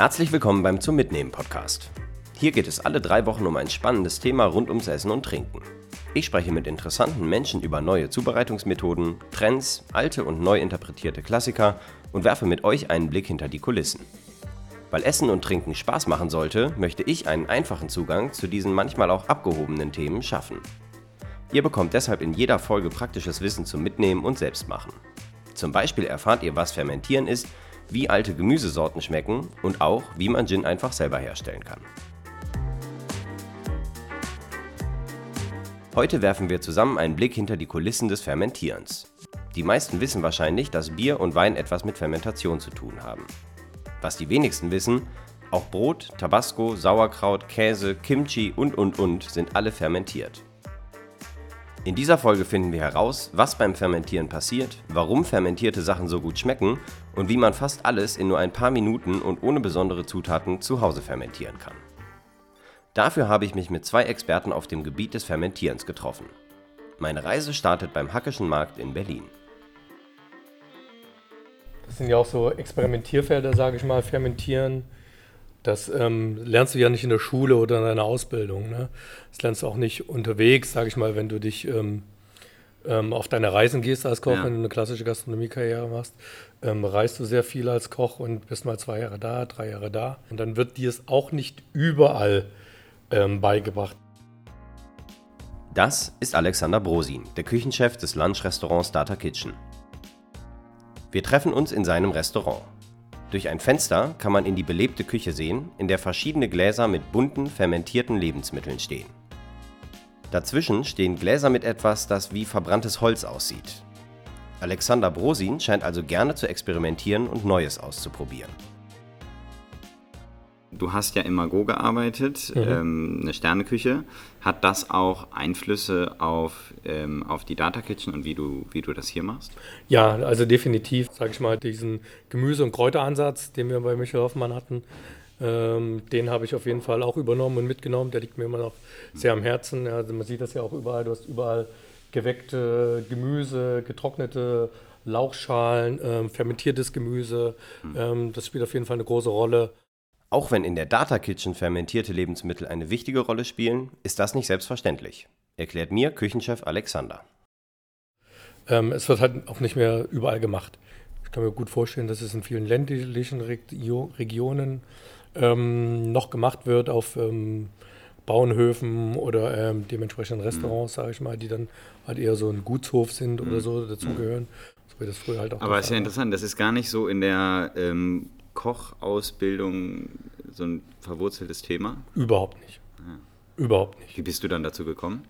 Herzlich willkommen beim Zum Mitnehmen Podcast. Hier geht es alle drei Wochen um ein spannendes Thema rund ums Essen und Trinken. Ich spreche mit interessanten Menschen über neue Zubereitungsmethoden, Trends, alte und neu interpretierte Klassiker und werfe mit euch einen Blick hinter die Kulissen. Weil Essen und Trinken Spaß machen sollte, möchte ich einen einfachen Zugang zu diesen manchmal auch abgehobenen Themen schaffen. Ihr bekommt deshalb in jeder Folge praktisches Wissen zum Mitnehmen und Selbstmachen. Zum Beispiel erfahrt ihr, was Fermentieren ist, wie alte Gemüsesorten schmecken und auch, wie man Gin einfach selber herstellen kann. Heute werfen wir zusammen einen Blick hinter die Kulissen des Fermentierens. Die meisten wissen wahrscheinlich, dass Bier und Wein etwas mit Fermentation zu tun haben. Was die wenigsten wissen, auch Brot, Tabasco, Sauerkraut, Käse, Kimchi und und und sind alle fermentiert. In dieser Folge finden wir heraus, was beim Fermentieren passiert, warum fermentierte Sachen so gut schmecken und wie man fast alles in nur ein paar Minuten und ohne besondere Zutaten zu Hause fermentieren kann. Dafür habe ich mich mit zwei Experten auf dem Gebiet des Fermentierens getroffen. Meine Reise startet beim Hackischen Markt in Berlin. Das sind ja auch so Experimentierfelder, sage ich mal, Fermentieren das ähm, lernst du ja nicht in der Schule oder in deiner Ausbildung. Ne? Das lernst du auch nicht unterwegs, sage ich mal, wenn du dich ähm, ähm, auf deine Reisen gehst als Koch, ja. wenn du eine klassische Gastronomiekarriere machst, ähm, reist du sehr viel als Koch und bist mal zwei Jahre da, drei Jahre da. Und dann wird dir es auch nicht überall ähm, beigebracht. Das ist Alexander Brosin, der Küchenchef des Lunchrestaurants Data Kitchen. Wir treffen uns in seinem Restaurant. Durch ein Fenster kann man in die belebte Küche sehen, in der verschiedene Gläser mit bunten, fermentierten Lebensmitteln stehen. Dazwischen stehen Gläser mit etwas, das wie verbranntes Holz aussieht. Alexander Brosin scheint also gerne zu experimentieren und Neues auszuprobieren. Du hast ja im Mago gearbeitet, mhm. ähm, eine Sterneküche. Hat das auch Einflüsse auf, ähm, auf die Data Kitchen und wie du, wie du das hier machst? Ja, also definitiv, sage ich mal, diesen Gemüse- und Kräuteransatz, den wir bei Michael Hoffmann hatten, ähm, den habe ich auf jeden Fall auch übernommen und mitgenommen. Der liegt mir immer noch sehr am Herzen. Also man sieht das ja auch überall. Du hast überall geweckte Gemüse, getrocknete Lauchschalen, ähm, fermentiertes Gemüse. Mhm. Ähm, das spielt auf jeden Fall eine große Rolle. Auch wenn in der Data Kitchen fermentierte Lebensmittel eine wichtige Rolle spielen, ist das nicht selbstverständlich, erklärt mir Küchenchef Alexander. Ähm, es wird halt auch nicht mehr überall gemacht. Ich kann mir gut vorstellen, dass es in vielen ländlichen Regio Regionen ähm, noch gemacht wird auf ähm, Bauernhöfen oder ähm, dementsprechend Restaurants, mhm. sage ich mal, die dann halt eher so ein Gutshof sind mhm. oder so dazugehören. So wie das früher halt auch. Aber es ist ja interessant, das ist gar nicht so in der ähm, Kochausbildung so ein verwurzeltes Thema? Überhaupt nicht. Ja. Überhaupt nicht. Wie bist du dann dazu gekommen?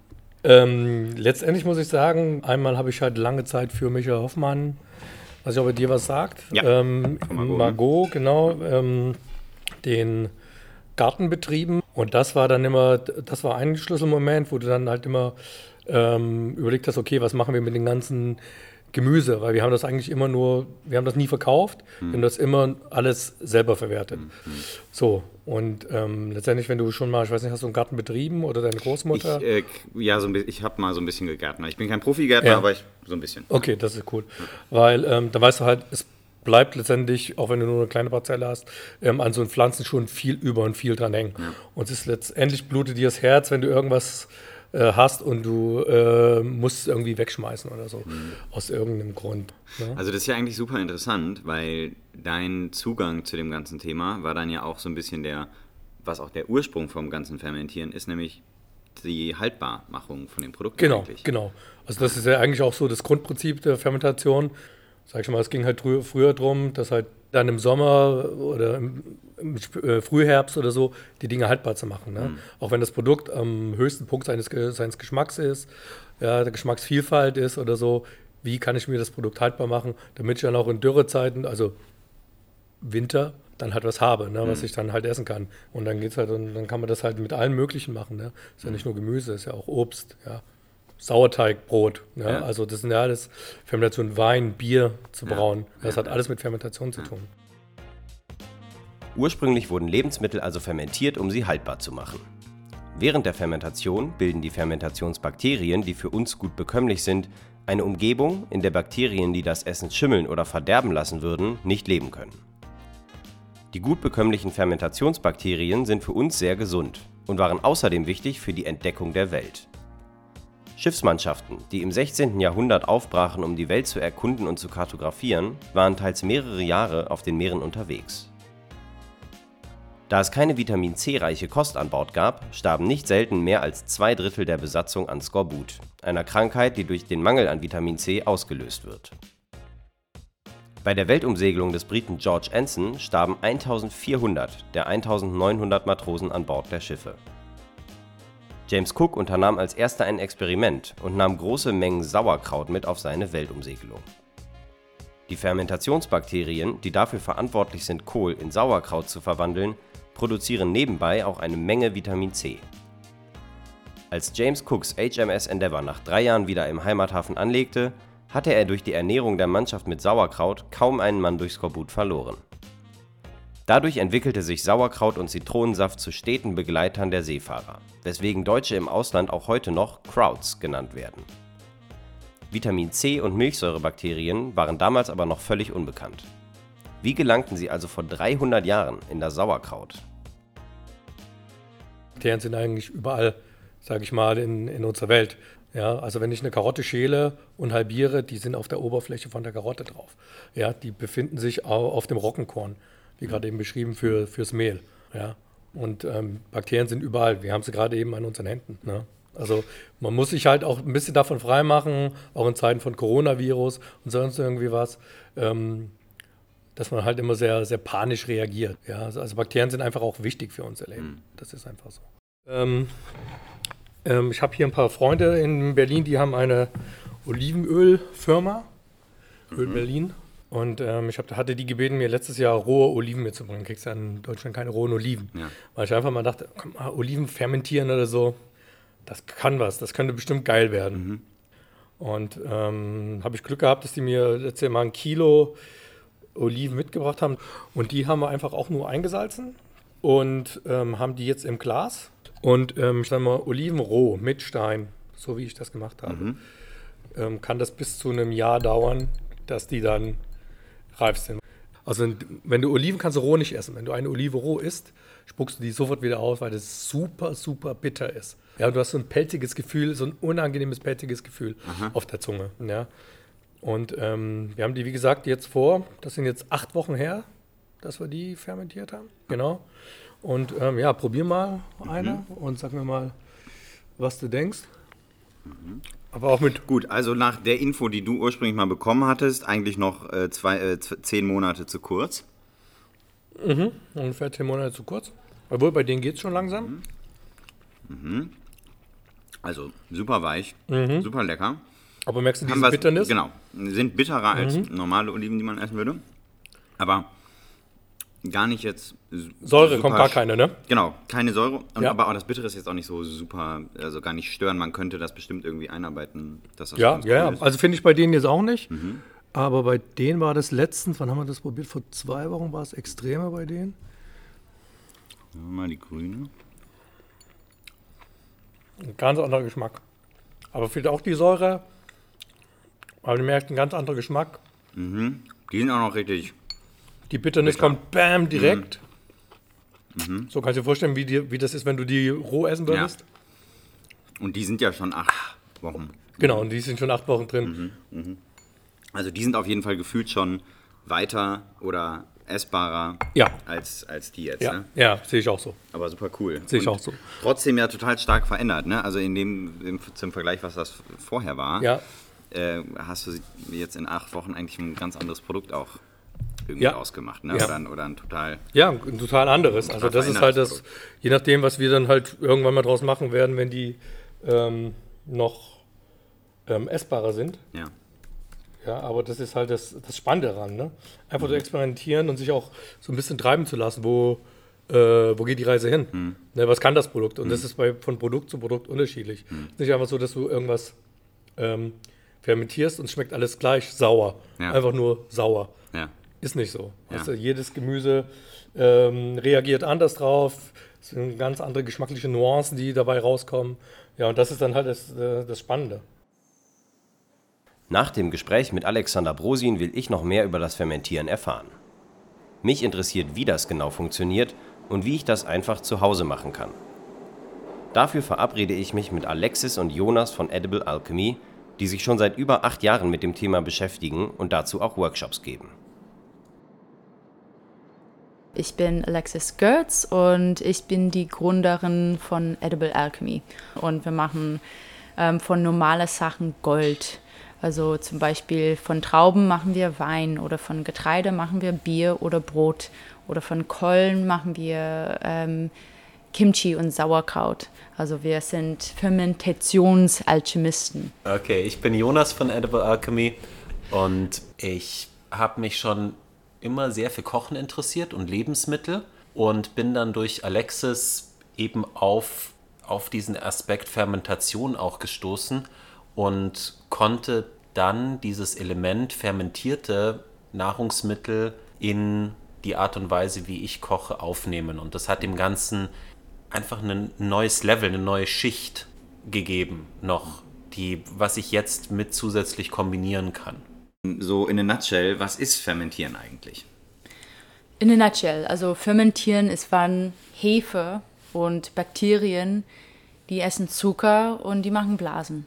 Ähm, letztendlich muss ich sagen, einmal habe ich halt lange Zeit für Michael Hoffmann, weiß ich, ob er dir was sagt, ja, ähm, Margot, Margot, genau, ähm, den Garten betrieben. Und das war dann immer, das war ein Schlüsselmoment, wo du dann halt immer ähm, überlegt hast, okay, was machen wir mit den ganzen Gemüse, weil wir haben das eigentlich immer nur, wir haben das nie verkauft, hm. wir haben das immer alles selber verwertet. Hm. hm. So, und ähm, letztendlich, wenn du schon mal, ich weiß nicht, hast du einen Garten betrieben oder deine Großmutter? Ich, äh, ja, so ein ich habe mal so ein bisschen gegärtnert. Ich bin kein Profigärtner, ja. aber ich so ein bisschen. Okay, das ist cool. Weil ähm, da weißt du halt, es bleibt letztendlich, auch wenn du nur eine kleine Parzelle hast, ähm, an so Pflanzen schon viel über und viel dran hängen. Ja. Und es ist letztendlich blutet dir das Herz, wenn du irgendwas äh, hast und du äh, musst es irgendwie wegschmeißen oder so. Mhm. Aus irgendeinem Grund. Ne? Also das ist ja eigentlich super interessant, weil dein Zugang zu dem ganzen Thema war dann ja auch so ein bisschen der, was auch der Ursprung vom ganzen Fermentieren ist, nämlich die Haltbarmachung von dem Produkt. Genau, eigentlich. genau. Also das ist ja eigentlich auch so das Grundprinzip der Fermentation. Sag ich mal, es ging halt früher darum, dass halt dann im Sommer oder im, im äh, Frühherbst oder so die Dinge haltbar zu machen. Ne? Mhm. Auch wenn das Produkt am höchsten Punkt seines, seines Geschmacks ist, ja, der Geschmacksvielfalt ist oder so, wie kann ich mir das Produkt haltbar machen, damit ich dann auch in Dürrezeiten, also Winter, dann halt was habe, ne, was mhm. ich dann halt essen kann. Und dann geht's halt, und dann kann man das halt mit allem Möglichen machen. Ne? Ist ja nicht nur Gemüse, ist ja auch Obst, ja. Sauerteigbrot. Ja? ja? Also das sind ja alles Fermentation, Wein, Bier zu brauen. Ja. Das hat alles mit Fermentation zu tun. Ursprünglich wurden Lebensmittel also fermentiert, um sie haltbar zu machen. Während der Fermentation bilden die Fermentationsbakterien, die für uns gut bekömmlich sind, eine Umgebung, in der Bakterien, die das Essen schimmeln oder verderben lassen würden, nicht leben können. Die gut bekömmlichen Fermentationsbakterien sind für uns sehr gesund und waren außerdem wichtig für die Entdeckung der Welt. Schiffsmannschaften, die im 16. Jahrhundert aufbrachen, um die Welt zu erkunden und zu kartografieren, waren teils mehrere Jahre auf den Meeren unterwegs. Da es keine Vitamin C-reiche Kost an Bord gab, starben nicht selten mehr als zwei Drittel der Besatzung an Skorbut, einer Krankheit, die durch den Mangel an Vitamin C ausgelöst wird. Bei der Weltumsegelung des Briten George Anson starben 1400 der 1900 Matrosen an Bord der Schiffe. James Cook unternahm als erster ein Experiment und nahm große Mengen Sauerkraut mit auf seine Weltumsegelung. Die Fermentationsbakterien, die dafür verantwortlich sind, Kohl in Sauerkraut zu verwandeln, produzieren nebenbei auch eine Menge Vitamin C. Als James Cooks HMS Endeavour nach drei Jahren wieder im Heimathafen anlegte, hatte er durch die Ernährung der Mannschaft mit Sauerkraut kaum einen Mann durch Skorbut verloren. Dadurch entwickelte sich Sauerkraut und Zitronensaft zu steten Begleitern der Seefahrer, weswegen Deutsche im Ausland auch heute noch Krauts genannt werden. Vitamin C und Milchsäurebakterien waren damals aber noch völlig unbekannt. Wie gelangten sie also vor 300 Jahren in das Sauerkraut? Bakterien sind eigentlich überall, sage ich mal, in, in unserer Welt. Ja, also wenn ich eine Karotte schäle und halbiere, die sind auf der Oberfläche von der Karotte drauf. Ja, die befinden sich auch auf dem Roggenkorn, wie gerade eben beschrieben, für, fürs Mehl. Ja, und ähm, Bakterien sind überall. Wir haben sie gerade eben an unseren Händen. Ne? Also man muss sich halt auch ein bisschen davon freimachen, auch in Zeiten von Coronavirus und sonst irgendwie was, ähm, dass man halt immer sehr, sehr panisch reagiert. Ja? Also, Bakterien sind einfach auch wichtig für unser Leben. Mhm. Das ist einfach so. Ähm, ähm, ich habe hier ein paar Freunde in Berlin, die haben eine Olivenölfirma, Öl mhm. Berlin. Und ähm, ich hab, hatte die gebeten, mir letztes Jahr rohe Oliven mitzubringen. Kriegst ja in Deutschland keine rohen Oliven. Ja. Weil ich einfach mal dachte, komm mal, Oliven fermentieren oder so, das kann was, das könnte bestimmt geil werden. Mhm. Und ähm, habe ich Glück gehabt, dass die mir letztes Jahr mal ein Kilo Oliven mitgebracht haben. Und die haben wir einfach auch nur eingesalzen und ähm, haben die jetzt im Glas und ähm, ich sage mal, Oliven roh mit Stein, so wie ich das gemacht habe, mhm. ähm, kann das bis zu einem Jahr dauern, dass die dann reif sind. Also wenn du Oliven kannst du roh nicht essen. Wenn du eine Olive roh isst, spuckst du die sofort wieder aus, weil das super, super bitter ist. Ja, du hast so ein pelziges Gefühl, so ein unangenehmes pelziges Gefühl Aha. auf der Zunge. Ja. Und ähm, wir haben die, wie gesagt, jetzt vor, das sind jetzt acht Wochen her, dass wir die fermentiert haben. Genau. Und ähm, ja, probier mal eine mhm. und sag mir mal, was du denkst. Mhm. Aber auch mit. Gut, also nach der Info, die du ursprünglich mal bekommen hattest, eigentlich noch äh, zwei, äh, zehn Monate zu kurz. Mhm, ungefähr zehn Monate zu kurz. Obwohl, bei denen geht es schon langsam. Mhm. mhm. Also super weich, mhm. super lecker. Aber merkst du diese Bitternis? Genau. Sind bitterer als mhm. normale Oliven, die man essen würde. Aber gar nicht jetzt. Säure kommt gar keine, ne? Genau, keine Säure. Und, ja. Aber auch das Bittere ist jetzt auch nicht so super, also gar nicht stören. Man könnte das bestimmt irgendwie einarbeiten. Dass das ja, ja, cool ja. Also finde ich bei denen jetzt auch nicht. Mhm. Aber bei denen war das letztens, wann haben wir das probiert? Vor zwei Wochen war es extremer bei denen. Mal die grüne. Ein ganz anderer Geschmack. Aber fehlt auch die Säure. Aber du merkst einen ganz anderen Geschmack. Mhm. Die sind auch noch richtig die Bitternis Bitter. kommt bam direkt. Mhm. Mhm. So kannst du dir vorstellen, wie, die, wie das ist, wenn du die roh essen würdest. Ja. Und die sind ja schon acht Wochen. Genau, und die sind schon acht Wochen drin. Mhm. mhm. Also die sind auf jeden Fall gefühlt schon weiter oder essbarer ja. als, als die jetzt. Ja, ne? ja sehe ich auch so. Aber super cool. Sehe ich auch so. Trotzdem ja total stark verändert. Ne? Also in dem, im, zum Vergleich, was das vorher war, ja. äh, hast du jetzt in acht Wochen eigentlich ein ganz anderes Produkt auch irgendwie ja. ausgemacht, ne? Ja. Oder, ein, oder ein total. Ja, ein total anderes. Total also das ist halt das, je nachdem, was wir dann halt irgendwann mal draus machen werden, wenn die ähm, noch ähm, essbarer sind. Ja. Ja, aber das ist halt das, das Spannende daran, ne? Einfach mhm. zu experimentieren und sich auch so ein bisschen treiben zu lassen, wo, äh, wo geht die Reise hin? Mhm. Ne, was kann das Produkt? Und mhm. das ist bei, von Produkt zu Produkt unterschiedlich. Mhm. Nicht einfach so, dass du irgendwas ähm, fermentierst und es schmeckt alles gleich sauer. Ja. Einfach nur sauer. Ja. Ist nicht so. Ja. Also jedes Gemüse ähm, reagiert anders drauf. Es sind ganz andere geschmackliche Nuancen, die dabei rauskommen. Ja, und das ist dann halt das, äh, das Spannende. Nach dem Gespräch mit Alexander Brosin will ich noch mehr über das Fermentieren erfahren. Mich interessiert, wie das genau funktioniert und wie ich das einfach zu Hause machen kann. Dafür verabrede ich mich mit Alexis und Jonas von Edible Alchemy, die sich schon seit über acht Jahren mit dem Thema beschäftigen und dazu auch Workshops geben. Ich bin Alexis Gertz und ich bin die Gründerin von Edible Alchemy. Und wir machen ähm, von normalen Sachen Gold. Also zum Beispiel von Trauben machen wir Wein oder von Getreide machen wir Bier oder Brot oder von Kollen machen wir ähm, Kimchi und Sauerkraut. Also wir sind Fermentationsalchemisten. Okay, ich bin Jonas von Edible Alchemy und ich habe mich schon immer sehr für Kochen interessiert und Lebensmittel und bin dann durch Alexis eben auf, auf diesen Aspekt Fermentation auch gestoßen und konnte dann dieses Element fermentierte Nahrungsmittel in die Art und Weise, wie ich koche, aufnehmen. Und das hat dem Ganzen einfach ein neues Level, eine neue Schicht gegeben, noch, die, was ich jetzt mit zusätzlich kombinieren kann. So in a nutshell, was ist Fermentieren eigentlich? In a nutshell, also Fermentieren ist, wann Hefe und Bakterien, die essen Zucker und die machen Blasen.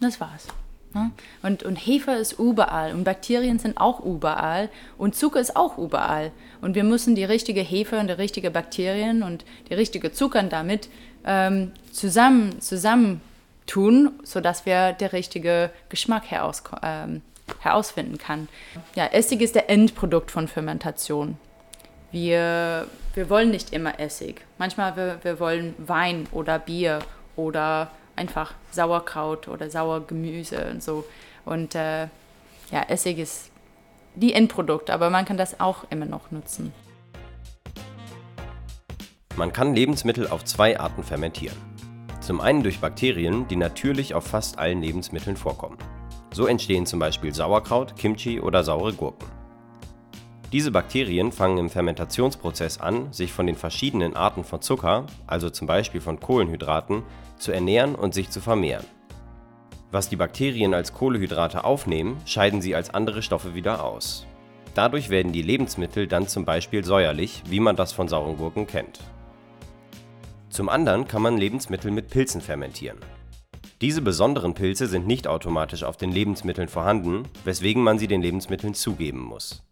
Das war's. Ne? Und, und Hefe ist überall und Bakterien sind auch überall und Zucker ist auch überall. Und wir müssen die richtige Hefe und die richtige Bakterien und die richtige Zucker damit ähm, zusammen, zusammen tun, sodass wir den richtigen Geschmack heraus, ähm, herausfinden kann. Ja, Essig ist der Endprodukt von Fermentation. Wir, wir wollen nicht immer Essig. Manchmal wir, wir wollen Wein oder Bier oder einfach Sauerkraut oder Sauergemüse und so. Und äh, ja, Essig ist die Endprodukt, aber man kann das auch immer noch nutzen. Man kann Lebensmittel auf zwei Arten fermentieren. Zum einen durch Bakterien, die natürlich auf fast allen Lebensmitteln vorkommen. So entstehen zum Beispiel Sauerkraut, Kimchi oder saure Gurken. Diese Bakterien fangen im Fermentationsprozess an, sich von den verschiedenen Arten von Zucker, also zum Beispiel von Kohlenhydraten, zu ernähren und sich zu vermehren. Was die Bakterien als Kohlenhydrate aufnehmen, scheiden sie als andere Stoffe wieder aus. Dadurch werden die Lebensmittel dann zum Beispiel säuerlich, wie man das von sauren Gurken kennt. Zum anderen kann man Lebensmittel mit Pilzen fermentieren. Diese besonderen Pilze sind nicht automatisch auf den Lebensmitteln vorhanden, weswegen man sie den Lebensmitteln zugeben muss.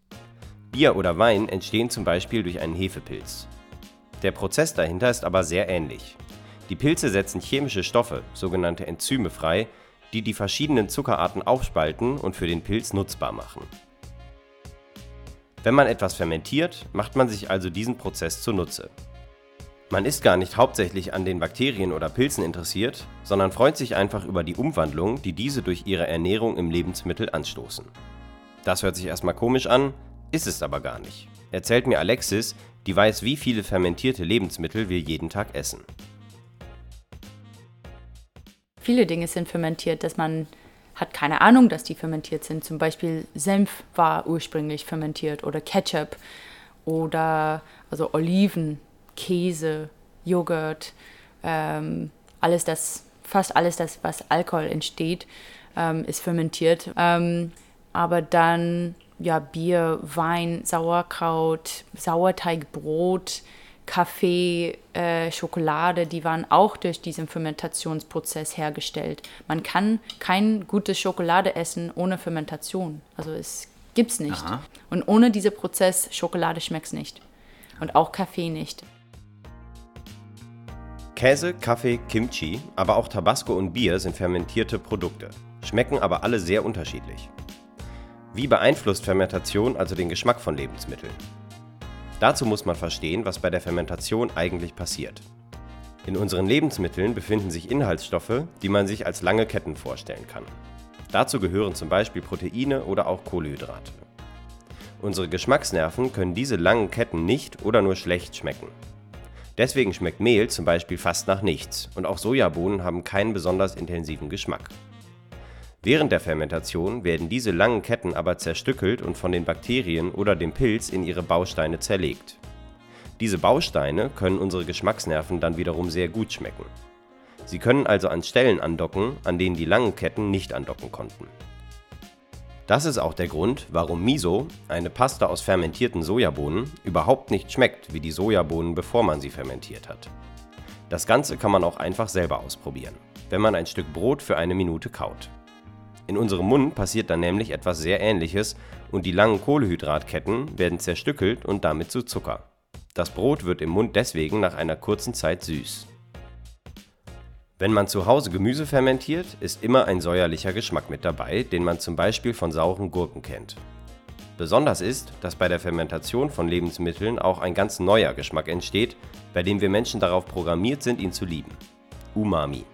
Bier oder Wein entstehen zum Beispiel durch einen Hefepilz. Der Prozess dahinter ist aber sehr ähnlich. Die Pilze setzen chemische Stoffe, sogenannte Enzyme frei, die die verschiedenen Zuckerarten aufspalten und für den Pilz nutzbar machen. Wenn man etwas fermentiert, macht man sich also diesen Prozess zunutze. Man ist gar nicht hauptsächlich an den Bakterien oder Pilzen interessiert, sondern freut sich einfach über die Umwandlung, die diese durch ihre Ernährung im Lebensmittel anstoßen. Das hört sich erstmal komisch an, ist es aber gar nicht. Erzählt mir Alexis, die weiß, wie viele fermentierte Lebensmittel wir jeden Tag essen viele Dinge sind fermentiert, dass man hat keine Ahnung, dass die fermentiert sind. Zum Beispiel Senf war ursprünglich fermentiert oder Ketchup oder also Oliven, Käse, Joghurt, ähm, alles das, fast alles das, was Alkohol entsteht, ähm, ist fermentiert. Ähm, aber dann ja Bier, Wein, Sauerkraut, Sauerteigbrot, Kaffee, äh, Schokolade, die waren auch durch diesen Fermentationsprozess hergestellt. Man kann kein gutes Schokolade essen ohne Fermentation. Also es gibt es nicht. Aha. Und ohne diesen Prozess Schokolade schmeckt es nicht. Und auch Kaffee nicht. Käse, Kaffee, Kimchi, aber auch Tabasco und Bier sind fermentierte Produkte, schmecken aber alle sehr unterschiedlich. Wie beeinflusst Fermentation also den Geschmack von Lebensmitteln? Dazu muss man verstehen, was bei der Fermentation eigentlich passiert. In unseren Lebensmitteln befinden sich Inhaltsstoffe, die man sich als lange Ketten vorstellen kann. Dazu gehören zum Beispiel Proteine oder auch Kohlenhydrate. Unsere Geschmacksnerven können diese langen Ketten nicht oder nur schlecht schmecken. Deswegen schmeckt Mehl zum Beispiel fast nach nichts und auch Sojabohnen haben keinen besonders intensiven Geschmack. Während der Fermentation werden diese langen Ketten aber zerstückelt und von den Bakterien oder dem Pilz in ihre Bausteine zerlegt. Diese Bausteine können unsere Geschmacksnerven dann wiederum sehr gut schmecken. Sie können also an Stellen andocken, an denen die langen Ketten nicht andocken konnten. Das ist auch der Grund, warum Miso, eine Pasta aus fermentierten Sojabohnen, überhaupt nicht schmeckt wie die Sojabohnen, bevor man sie fermentiert hat. Das Ganze kann man auch einfach selber ausprobieren, wenn man ein Stück Brot für eine Minute kaut. In unserem Mund passiert dann nämlich etwas sehr ähnliches und die langen Kohlehydratketten werden zerstückelt und damit zu Zucker. Das Brot wird im Mund deswegen nach einer kurzen Zeit süß. Wenn man zu Hause Gemüse fermentiert, ist immer ein säuerlicher Geschmack mit dabei, den man zum Beispiel von sauren Gurken kennt. Besonders ist, dass bei der Fermentation von Lebensmitteln auch ein ganz neuer Geschmack entsteht, bei dem wir Menschen darauf programmiert sind, ihn zu lieben. Umami.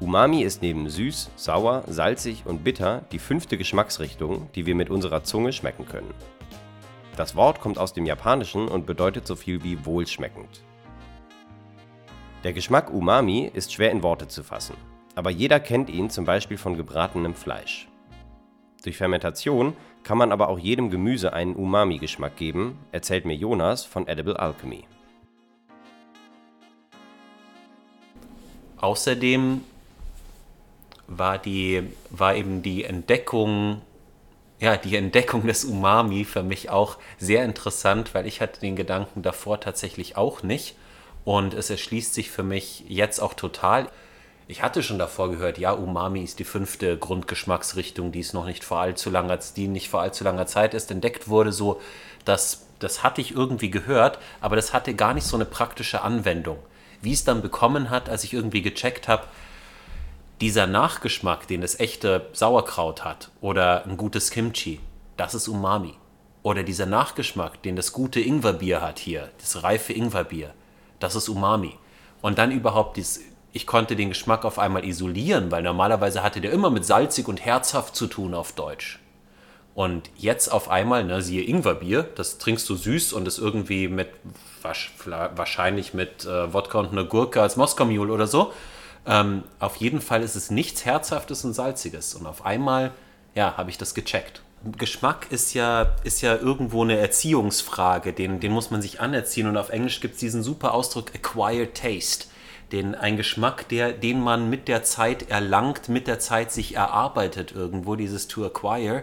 Umami ist neben süß, sauer, salzig und bitter die fünfte Geschmacksrichtung, die wir mit unserer Zunge schmecken können. Das Wort kommt aus dem Japanischen und bedeutet so viel wie wohlschmeckend. Der Geschmack Umami ist schwer in Worte zu fassen, aber jeder kennt ihn zum Beispiel von gebratenem Fleisch. Durch Fermentation kann man aber auch jedem Gemüse einen Umami-Geschmack geben, erzählt mir Jonas von Edible Alchemy. Außerdem war, die, war eben die Entdeckung, ja, die Entdeckung des Umami für mich auch sehr interessant, weil ich hatte den Gedanken davor tatsächlich auch nicht. Und es erschließt sich für mich jetzt auch total. Ich hatte schon davor gehört, ja, Umami ist die fünfte Grundgeschmacksrichtung, die es noch nicht vor allzu langer, die nicht vor allzu langer Zeit erst entdeckt wurde. So, das, das hatte ich irgendwie gehört, aber das hatte gar nicht so eine praktische Anwendung. Wie es dann bekommen hat, als ich irgendwie gecheckt habe, dieser Nachgeschmack, den das echte Sauerkraut hat oder ein gutes Kimchi, das ist Umami. Oder dieser Nachgeschmack, den das gute Ingwerbier hat hier, das reife Ingwerbier, das ist Umami. Und dann überhaupt dieses, ich konnte den Geschmack auf einmal isolieren, weil normalerweise hatte der immer mit salzig und herzhaft zu tun auf Deutsch. Und jetzt auf einmal, ne, siehe Ingwerbier, das trinkst du süß und ist irgendwie mit, wahrscheinlich mit äh, Wodka und einer Gurke als Moskau Mule oder so. Ähm, auf jeden Fall ist es nichts Herzhaftes und Salziges. Und auf einmal, ja, habe ich das gecheckt. Geschmack ist ja, ist ja irgendwo eine Erziehungsfrage, den, den muss man sich anerziehen. Und auf Englisch gibt es diesen super Ausdruck Acquired Taste. Den, ein Geschmack, der, den man mit der Zeit erlangt, mit der Zeit sich erarbeitet irgendwo, dieses to acquire.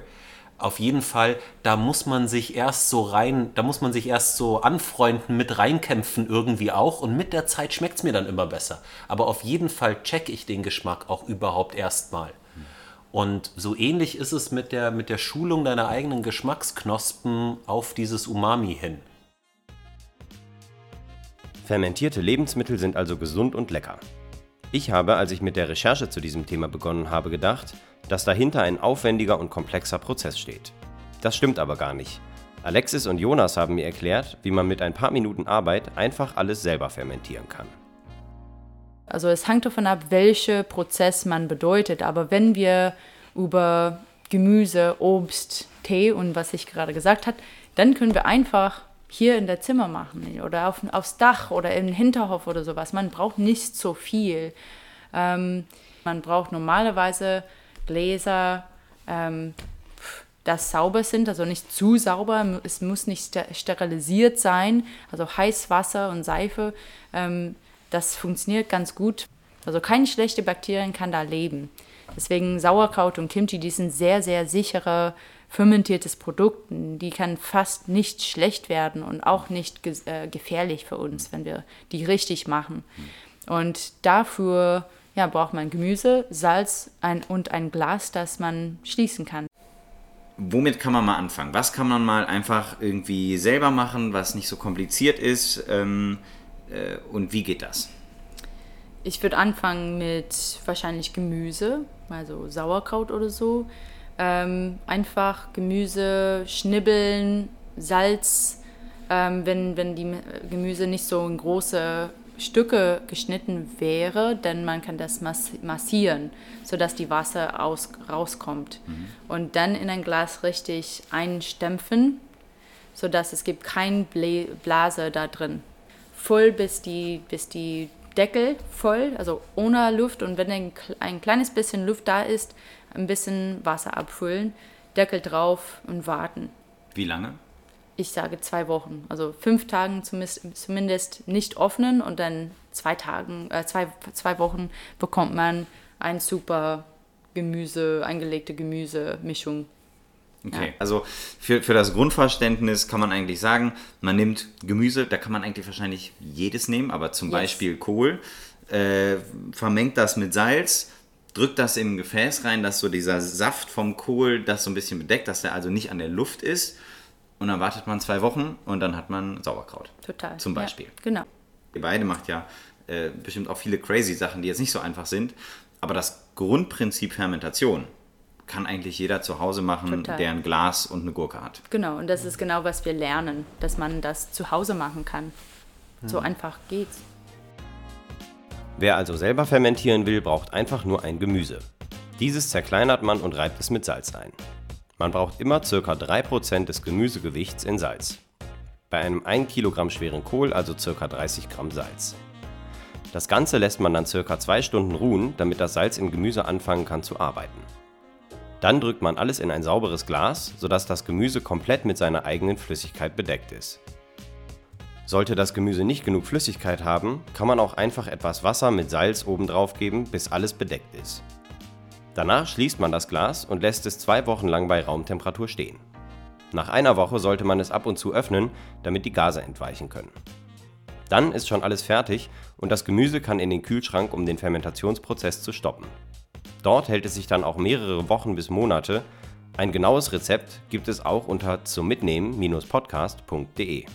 Auf jeden Fall, da muss man sich erst so rein, da muss man sich erst so anfreunden, mit reinkämpfen irgendwie auch. Und mit der Zeit schmeckt es mir dann immer besser. Aber auf jeden Fall check ich den Geschmack auch überhaupt erstmal. Und so ähnlich ist es mit der, mit der Schulung deiner eigenen Geschmacksknospen auf dieses Umami hin. Fermentierte Lebensmittel sind also gesund und lecker. Ich habe, als ich mit der Recherche zu diesem Thema begonnen habe, gedacht, dass dahinter ein aufwendiger und komplexer Prozess steht. Das stimmt aber gar nicht. Alexis und Jonas haben mir erklärt, wie man mit ein paar Minuten Arbeit einfach alles selber fermentieren kann. Also es hängt davon ab, welcher Prozess man bedeutet. Aber wenn wir über Gemüse, Obst, Tee und was ich gerade gesagt habe, dann können wir einfach hier in der Zimmer machen oder auf, aufs Dach oder im Hinterhof oder sowas. Man braucht nicht so viel. Ähm, man braucht normalerweise Gläser, ähm, das sauber sind, also nicht zu sauber. Es muss nicht sterilisiert sein, also heiß Wasser und Seife. Ähm, das funktioniert ganz gut. Also keine schlechte Bakterien kann da leben. Deswegen Sauerkraut und Kimchi, die sind sehr, sehr sichere fermentiertes Produkt. Die kann fast nicht schlecht werden und auch nicht ge äh, gefährlich für uns, wenn wir die richtig machen. Und dafür ja, braucht man Gemüse, Salz ein, und ein Glas, das man schließen kann. Womit kann man mal anfangen? Was kann man mal einfach irgendwie selber machen, was nicht so kompliziert ist? Ähm äh, und wie geht das? Ich würde anfangen mit wahrscheinlich Gemüse, also Sauerkraut oder so. Ähm, einfach Gemüse schnibbeln, Salz, ähm, wenn, wenn die Gemüse nicht so in große Stücke geschnitten wäre, dann man kann das massieren, sodass die Wasser aus, rauskommt. Mhm. Und dann in ein Glas richtig einstempfen, sodass es gibt kein Blase da drin voll, bis die, bis die Deckel voll, also ohne Luft. Und wenn ein, ein kleines bisschen Luft da ist, ein bisschen Wasser abfüllen, Deckel drauf und warten. Wie lange? Ich sage zwei Wochen. Also fünf Tagen zumindest nicht öffnen und dann zwei Tagen, äh, zwei, zwei Wochen bekommt man ein super Gemüse, eingelegte Gemüsemischung. Okay, Ja. also für, für das Grundverständnis kann man eigentlich sagen, man nimmt Gemüse, da kann man eigentlich wahrscheinlich jedes nehmen, aber zum Yes. Beispiel Kohl, äh, vermengt das mit Salz, drückt das in ein Gefäß rein, dass so dieser Saft vom Kohl das so ein bisschen bedeckt, dass der also nicht an der Luft ist. Und dann wartet man zwei Wochen und dann hat man Sauerkraut. Total. Zum Beispiel. Ja, genau. Ihr beide macht ja äh, bestimmt auch viele crazy Sachen, die jetzt nicht so einfach sind. Aber das Grundprinzip Fermentation kann eigentlich jeder zu Hause machen, Total. der ein Glas und eine Gurke hat. Genau, und das ist genau, was wir lernen, dass man das zu Hause machen kann. So einfach geht's. Wer also selber fermentieren will, braucht einfach nur ein Gemüse. Dieses zerkleinert man und reibt es mit Salz ein. Man braucht immer ca. 3% des Gemüsegewichts in Salz. Bei einem 1 Kilogramm schweren Kohl also ca. 30 Gramm Salz. Das Ganze lässt man dann ca. 2 Stunden ruhen, damit das Salz im Gemüse anfangen kann zu arbeiten. Dann drückt man alles in ein sauberes Glas, sodass das Gemüse komplett mit seiner eigenen Flüssigkeit bedeckt ist. Sollte das Gemüse nicht genug Flüssigkeit haben, kann man auch einfach etwas Wasser mit Salz obendrauf geben, bis alles bedeckt ist. Danach schließt man das Glas und lässt es zwei Wochen lang bei Raumtemperatur stehen. Nach einer Woche sollte man es ab und zu öffnen, damit die Gase entweichen können. Dann ist schon alles fertig und das Gemüse kann in den Kühlschrank, um den Fermentationsprozess zu stoppen. Dort hält es sich dann auch mehrere Wochen bis Monate. Ein genaues Rezept gibt es auch unter zum Mitnehmen-podcast.de.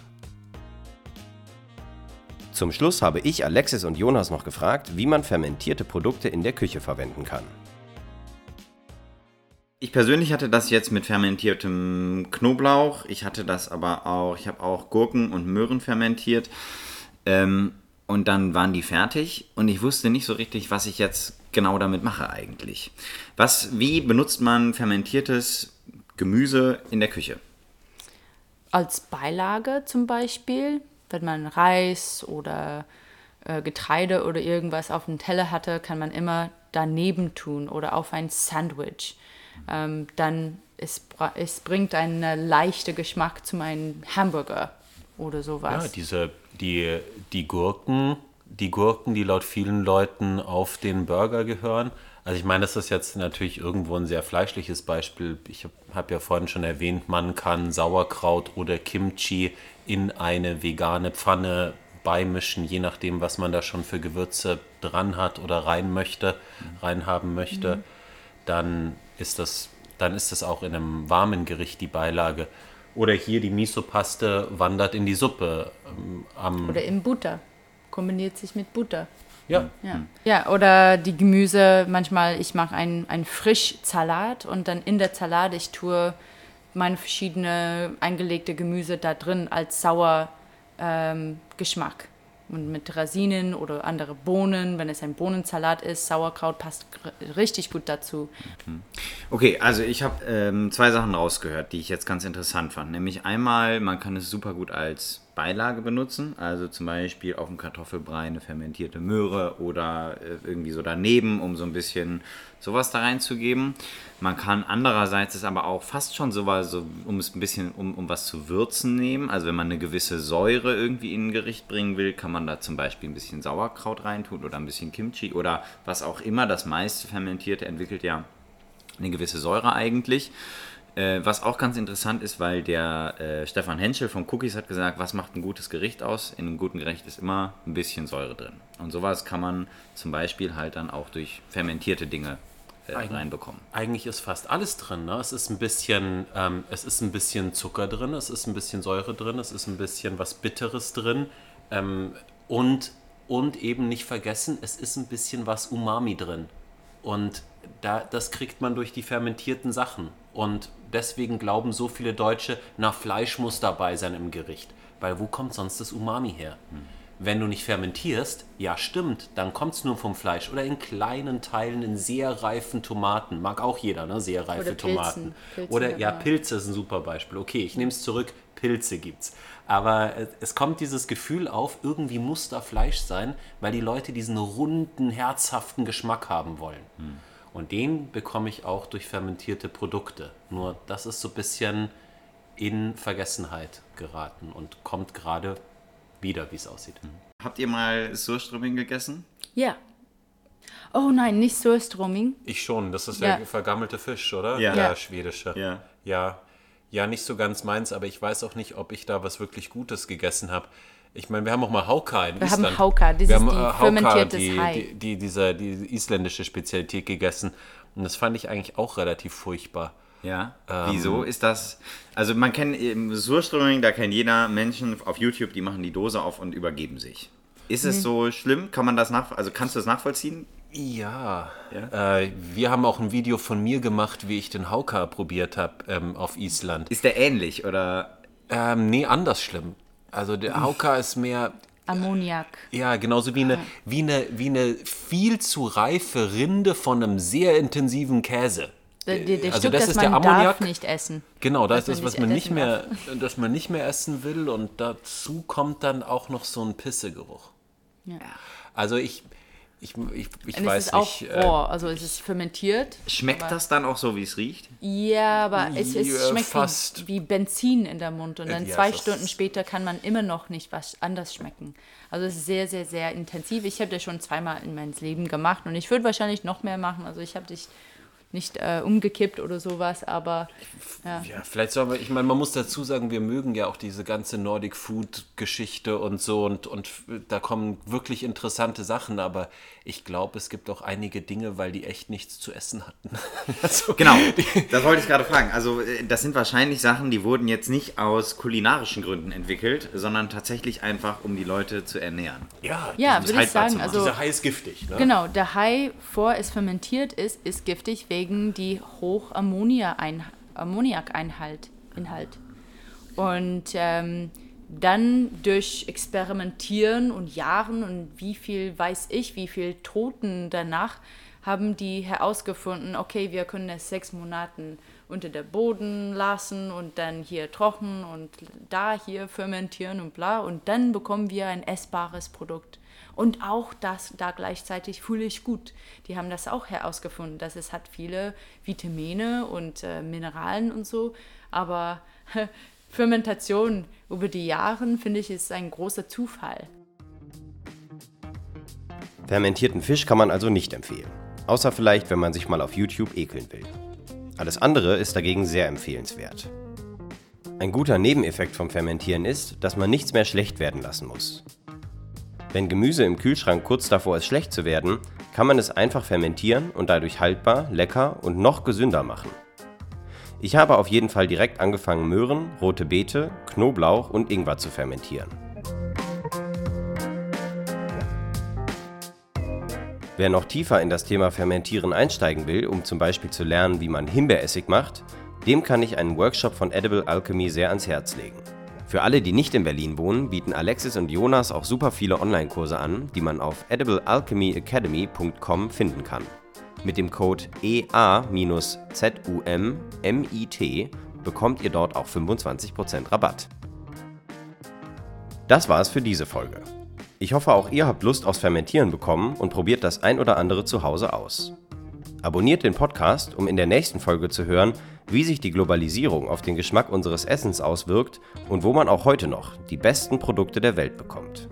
Zum Schluss habe ich Alexis und Jonas noch gefragt, wie man fermentierte Produkte in der Küche verwenden kann. Ich persönlich hatte das jetzt mit fermentiertem Knoblauch. Ich hatte das aber auch, ich habe auch Gurken und Möhren fermentiert. Ähm, und dann waren die fertig und ich wusste nicht so richtig, was ich jetzt genau damit mache eigentlich. Was, wie benutzt man fermentiertes Gemüse in der Küche? Als Beilage zum Beispiel, wenn man Reis oder äh, Getreide oder irgendwas auf dem Teller hatte, kann man immer daneben tun oder auf ein Sandwich. Ähm, dann es, es bringt einen leichten Geschmack zu meinem Hamburger oder sowas. Ja, diese, die, die Gurken, die Gurken, die laut vielen Leuten auf den Burger gehören. Also ich meine, das ist jetzt natürlich irgendwo ein sehr fleischliches Beispiel. Ich habe hab ja vorhin schon erwähnt, man kann Sauerkraut oder Kimchi in eine vegane Pfanne beimischen, je nachdem, was man da schon für Gewürze dran hat oder rein möchte, reinhaben möchte. Dann ist das, dann ist das auch in einem warmen Gericht die Beilage. Oder hier die Miso-Paste wandert in die Suppe. ähm, am, Oder in Butter. Kombiniert sich mit Butter. ja, Ja. ja, oder die Gemüse, manchmal, ich mache einen, einen Frischsalat und dann in der Salat, ich tue meine verschiedene eingelegte Gemüse da drin als sauer ähm, Geschmack. Und mit Rosinen oder andere Bohnen, wenn es ein Bohnensalat ist, Sauerkraut passt richtig gut dazu. Okay, also ich habe ähm, zwei Sachen rausgehört, die ich jetzt ganz interessant fand. Nämlich einmal, man kann es super gut als Beilage benutzen, also zum Beispiel auf dem Kartoffelbrei eine fermentierte Möhre oder äh, irgendwie so daneben, um so ein bisschen sowas da reinzugeben. Man kann andererseits es aber auch fast schon sowas, so, um es ein bisschen, um, um was zu würzen nehmen. Also wenn man eine gewisse Säure irgendwie in ein Gericht bringen will, kann man da zum Beispiel ein bisschen Sauerkraut reintun oder ein bisschen Kimchi oder was auch immer. Das meiste Fermentierte entwickelt ja eine gewisse Säure eigentlich. Äh, was auch ganz interessant ist, weil der äh, Stefan Henschel von Cookies hat gesagt, was macht ein gutes Gericht aus? In einem guten Gericht ist immer ein bisschen Säure drin. Und sowas kann man zum Beispiel halt dann auch durch fermentierte Dinge äh, reinbekommen. eigentlich ist fast alles drin. Ne? Es ist ein bisschen, ähm, es ist ein bisschen Zucker drin, es ist ein bisschen Säure drin, es ist ein bisschen was Bitteres drin ähm, und und eben nicht vergessen, es ist ein bisschen was Umami drin. Und da, das kriegt man durch die fermentierten Sachen. Und deswegen glauben so viele Deutsche, na, Fleisch muss dabei sein im Gericht. Weil wo kommt sonst das Umami her? Wenn du nicht fermentierst, ja stimmt, dann kommt es nur vom Fleisch oder in kleinen Teilen in sehr reifen Tomaten. Mag auch jeder, ne? Sehr reife Oder Pilzen. Tomaten. Pilze, oder ja, ja. Pilze ist ein super Beispiel. Okay, ich nehme es zurück, Pilze gibt's. Aber es kommt dieses Gefühl auf, irgendwie muss da Fleisch sein, weil die Leute diesen runden, herzhaften Geschmack haben wollen. Und den bekomme ich auch durch fermentierte Produkte. Nur das ist so ein bisschen in Vergessenheit geraten und kommt gerade wieder, wie es aussieht. Habt ihr mal Surströmming gegessen? Ja, Oh nein, nicht Surströmming. Ich schon, das ist Ja. der vergammelte Fisch, oder? Ja. Der Ja. schwedische. Ja. ja. Ja, nicht so ganz meins, aber ich weiß auch nicht, ob ich da was wirklich Gutes gegessen habe. Ich meine, wir haben auch mal Hauka in Wir haben Island. Hauka, dieses wir haben, die äh, Hauka, fermentiertes die, Hai. Die, die, diese, die isländische Spezialität gegessen. Und das fand ich eigentlich auch relativ furchtbar. Ja. Ähm. Wieso ist das? Also man kennt im Surströmming, da kennt jeder Menschen auf YouTube, die machen die Dose auf und übergeben sich. Ist Mhm. es so schlimm? Kann man das nach, also kannst du das nachvollziehen? Ja. Ja? Äh, wir haben auch ein Video von mir gemacht, wie ich den Hauka probiert habe ähm, auf Island. Ist der ähnlich oder? Ähm, nee, anders schlimm. Also der Hauka ist mehr, Ammoniak. Ja, genauso wie eine, wie, eine, wie eine viel zu reife Rinde von einem sehr intensiven Käse. Der, der, der Also Stück, das ist der darf Ammoniak. nicht essen. Genau, das ist das, was man nicht mehr, dass man nicht mehr essen will und dazu kommt dann auch noch so ein Pissegeruch. Ja. Also ich, ich, ich, ich weiß es ist auch nicht. äh, roh, also es ist fermentiert. Schmeckt das dann auch so, wie es riecht? Ja, aber es, es schmeckt fast. wie, wie Benzin in der Mund und dann Ja, zwei Stunden später kann man immer noch nicht was anders schmecken. Also es ist sehr, sehr, sehr intensiv. Ich habe das schon zweimal in meinem Leben gemacht und ich würde wahrscheinlich noch mehr machen. Also ich habe dich nicht äh, umgekippt oder sowas, aber ja. Ja, vielleicht soll man, ich meine, man muss dazu sagen, wir mögen ja auch diese ganze Nordic Food Geschichte und so und, und da kommen wirklich interessante Sachen, aber ich glaube, es gibt auch einige Dinge, weil die echt nichts zu essen hatten. also, Genau, das wollte ich gerade fragen. Also äh, das sind wahrscheinlich Sachen, die wurden jetzt nicht aus kulinarischen Gründen entwickelt, sondern tatsächlich einfach, um die Leute zu ernähren. Ja, Ja, würde ich sagen. Also, dieser Hai ist giftig, ne? Genau, der Hai, vor es fermentiert ist, ist giftig wegen die hoch Ammoniakeinhalt. Inhalt. Und ähm, dann durch Experimentieren und Jahren und wie viel weiß ich, wie viel Toten danach, haben die herausgefunden, okay, wir können es sechs Monaten unter der Boden lassen und dann hier trocken und da hier fermentieren und bla und dann bekommen wir ein essbares Produkt. Und auch das da gleichzeitig fühle ich gut. Die haben das auch herausgefunden, dass es hat viele Vitamine und äh, Mineralien und so, aber Fermentation über die Jahre finde ich ist ein großer Zufall. Fermentierten Fisch kann man also nicht empfehlen. Außer vielleicht, wenn man sich mal auf YouTube ekeln will. Alles andere ist dagegen sehr empfehlenswert. Ein guter Nebeneffekt vom Fermentieren ist, dass man nichts mehr schlecht werden lassen muss. Wenn Gemüse im Kühlschrank kurz davor ist schlecht zu werden, kann man es einfach fermentieren und dadurch haltbar, lecker und noch gesünder machen. Ich habe auf jeden Fall direkt angefangen, Möhren, rote Beete, Knoblauch und Ingwer zu fermentieren. Wer noch tiefer in das Thema Fermentieren einsteigen will, um zum Beispiel zu lernen, wie man Himbeeressig macht, dem kann ich einen Workshop von Edible Alchemy sehr ans Herz legen. Für alle, die nicht in Berlin wohnen, bieten Alexis und Jonas auch super viele Online-Kurse an, die man auf ediblealchemyacademy.com finden kann. Mit dem Code EA-ZUMMIT bekommt ihr dort auch 25% Rabatt. Das war es für diese Folge. Ich hoffe, auch ihr habt Lust aufs Fermentieren bekommen und probiert das ein oder andere zu Hause aus. Abonniert den Podcast, um in der nächsten Folge zu hören, wie sich die Globalisierung auf den Geschmack unseres Essens auswirkt und wo man auch heute noch die besten Produkte der Welt bekommt.